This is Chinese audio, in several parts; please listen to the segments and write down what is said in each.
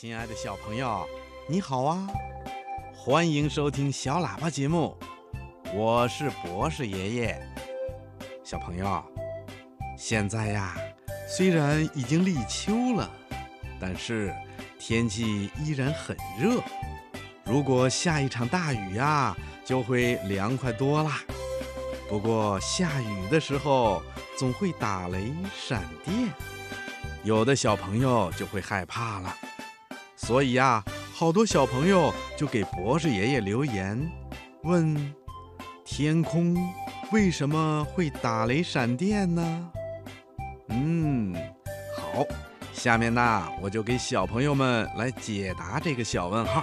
亲爱的小朋友，你好啊！欢迎收听小喇叭节目，我是博士爷爷。小朋友，现在呀，虽然已经立秋了，但是天气依然很热。如果下一场大雨呀，就会凉快多啦。不过下雨的时候总会打雷闪电，有的小朋友就会害怕了。所以呀，好多小朋友就给博士爷爷留言，问：天空为什么会打雷闪电呢？嗯，好，下面呢，我就给小朋友们来解答这个小问号。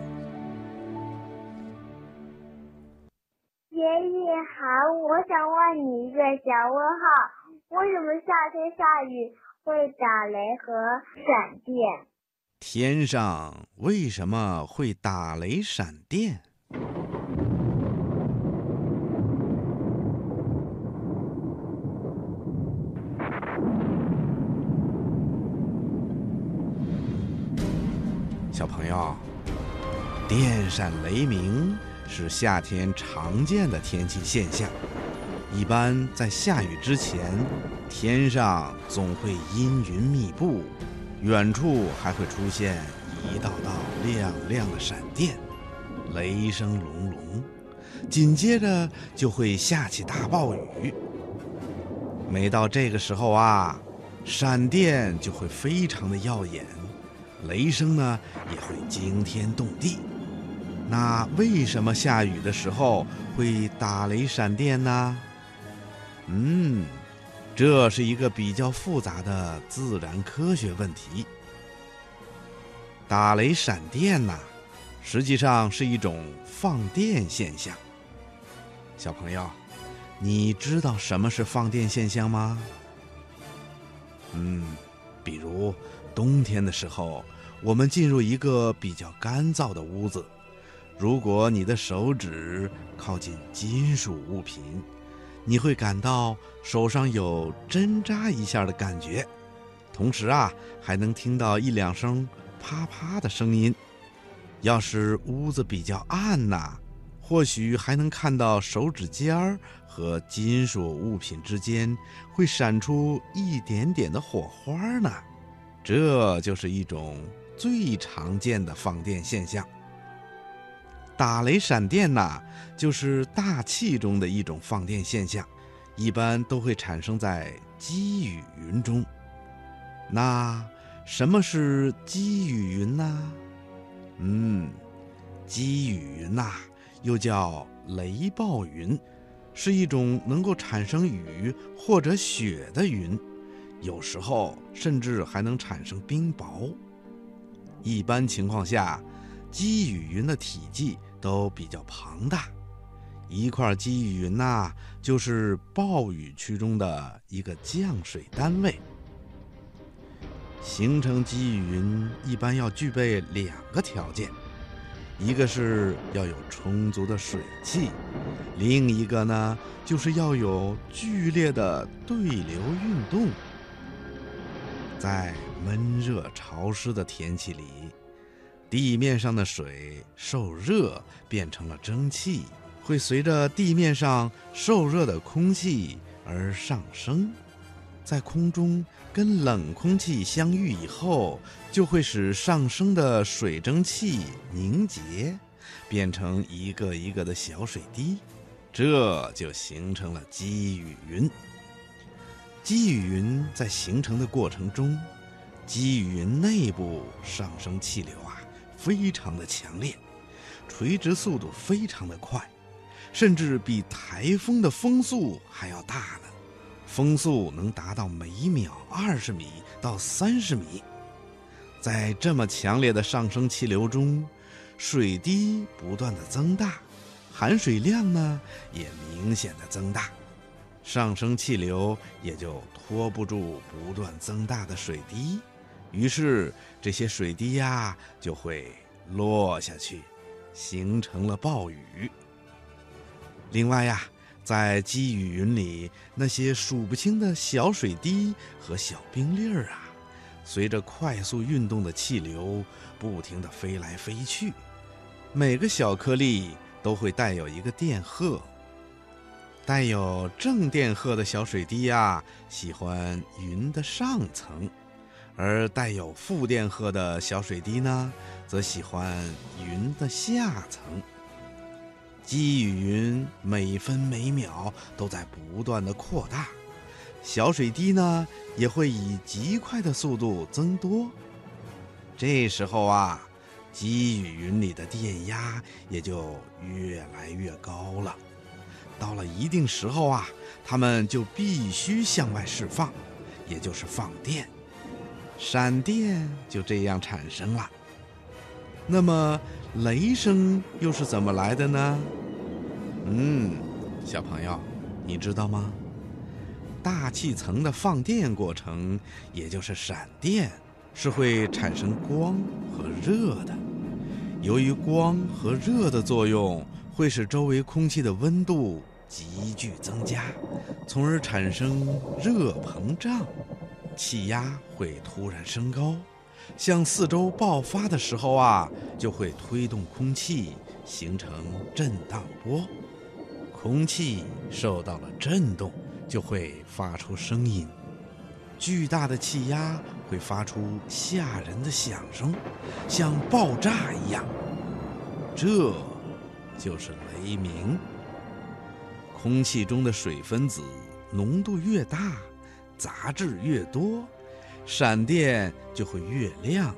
好，我想问你一个小问号：为什么夏天下雨会打雷和闪电？天上为什么会打雷闪电？小朋友，电闪雷鸣是夏天常见的天气现象。一般在下雨之前，天上总会阴云密布，远处还会出现一道道亮亮的闪电，雷声隆隆，紧接着就会下起大暴雨。每到这个时候啊，闪电就会非常的耀眼，雷声呢也会惊天动地。那为什么下雨的时候会打雷闪电呢？嗯，这是一个比较复杂的自然科学问题。打雷闪电呐，实际上是一种放电现象。小朋友，你知道什么是放电现象吗？嗯，比如冬天的时候，我们进入一个比较干燥的屋子，如果你的手指靠近金属物品，你会感到手上有针扎一下的感觉，同时啊，还能听到一两声啪啪的声音。要是屋子比较暗呐，或许还能看到手指尖儿和金属物品之间会闪出一点点的火花呢。这就是一种最常见的放电现象。打雷闪电呐，就是大气中的一种放电现象，一般都会产生在积雨云中。那什么是积雨云呢？嗯，积雨云呐，又叫雷暴云，是一种能够产生雨或者雪的云，有时候甚至还能产生冰雹。一般情况下，积雨云的体积都比较庞大，一块积雨云呐，就是暴雨区中的一个降水单位。形成积雨云一般要具备两个条件，一个是要有充足的水汽，另一个呢就是要有剧烈的对流运动。在闷热潮湿的天气里，地面上的水受热变成了蒸汽，会随着地面上受热的空气而上升，在空中跟冷空气相遇以后，就会使上升的水蒸气凝结，变成一个一个的小水滴，这就形成了积雨云。积雨云在形成的过程中，积雨云内部上升气流啊，非常的强烈，垂直速度非常的快，甚至比台风的风速还要大呢，风速能达到每秒二十米到三十米。在这么强烈的上升气流中，水滴不断的增大，含水量呢也明显的增大，上升气流也就拖不住不断增大的水滴，于是这些水滴呀就会落下去，形成了暴雨。另外呀，在积雨云里，那些数不清的小水滴和小冰粒儿啊。随着快速运动的气流，不停地飞来飞去。每个小颗粒都会带有一个电荷。带有正电荷的小水滴呀，喜欢云的上层；而带有负电荷的小水滴呢，则喜欢云的下层。积雨云每分每秒都在不断的扩大。小水滴呢，也会以极快的速度增多。这时候啊，积雨云里的电压也就越来越高了。到了一定时候啊，它们就必须向外释放，也就是放电，闪电就这样产生了。那么，雷声又是怎么来的呢？嗯，小朋友，你知道吗？大气层的放电过程，也就是闪电，是会产生光和热的。由于光和热的作用，会使周围空气的温度急剧增加，从而产生热膨胀，气压会突然升高，向四周爆发的时候啊，就会推动空气形成震荡波，空气受到了震动。就会发出声音，巨大的气压会发出吓人的响声，像爆炸一样。这就是雷鸣。空气中的水分子浓度越大，杂质越多，闪电就会越亮，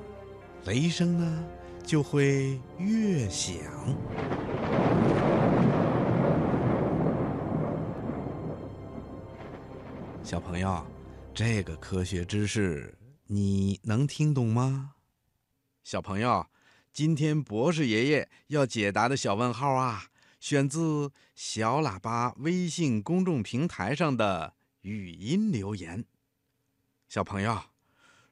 雷声呢就会越响。小朋友，这个科学知识你能听懂吗？小朋友，今天博士爷爷要解答的小问号啊，选自小喇叭微信公众平台上的语音留言。小朋友，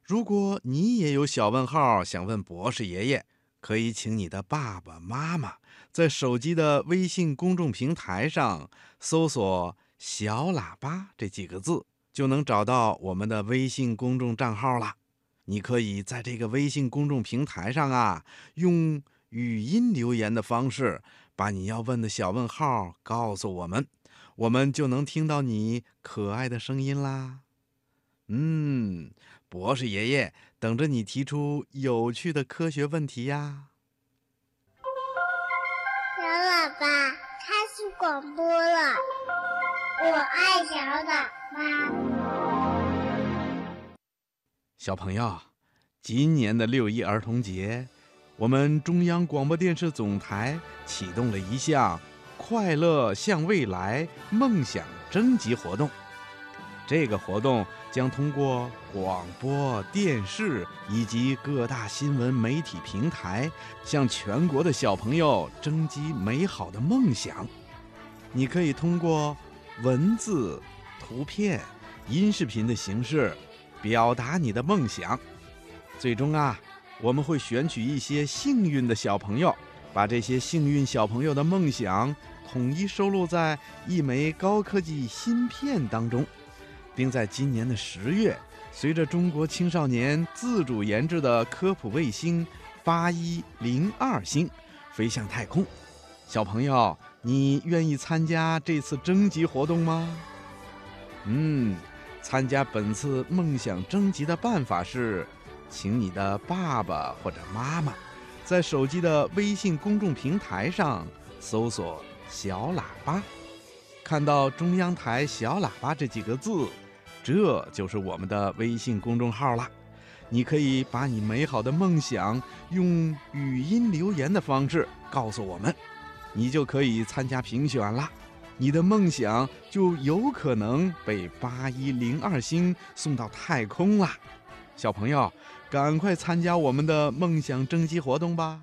如果你也有小问号想问博士爷爷，可以请你的爸爸妈妈在手机的微信公众平台上搜索。小喇叭这几个字就能找到我们的微信公众账号了。你可以在这个微信公众平台上啊，用语音留言的方式，把你要问的小问号告诉我们，我们就能听到你可爱的声音啦。嗯，博士爷爷等着你提出有趣的科学问题呀。小喇叭开始广播了。我爱小喇叭。小朋友，今年的六一儿童节，我们中央广播电视总台启动了一项“快乐向未来”梦想征集活动。这个活动将通过广播电视以及各大新闻媒体平台，向全国的小朋友征集美好的梦想。你可以通过。文字、图片、音视频的形式，表达你的梦想。最终啊，我们会选取一些幸运的小朋友，把这些幸运小朋友的梦想统一收录在一枚高科技芯片当中，并在今年的十月，随着中国青少年自主研制的科普卫星八一零二星飞向太空。小朋友。你愿意参加这次征集活动吗？嗯，参加本次梦想征集的办法是，请你的爸爸或者妈妈，在手机的微信公众平台上搜索“小喇叭”，看到中央台“小喇叭”这几个字，这就是我们的微信公众号了。你可以把你美好的梦想用语音留言的方式告诉我们。你就可以参加评选了，你的梦想就有可能被八一零二星送到太空啦！小朋友，赶快参加我们的梦想征集活动吧！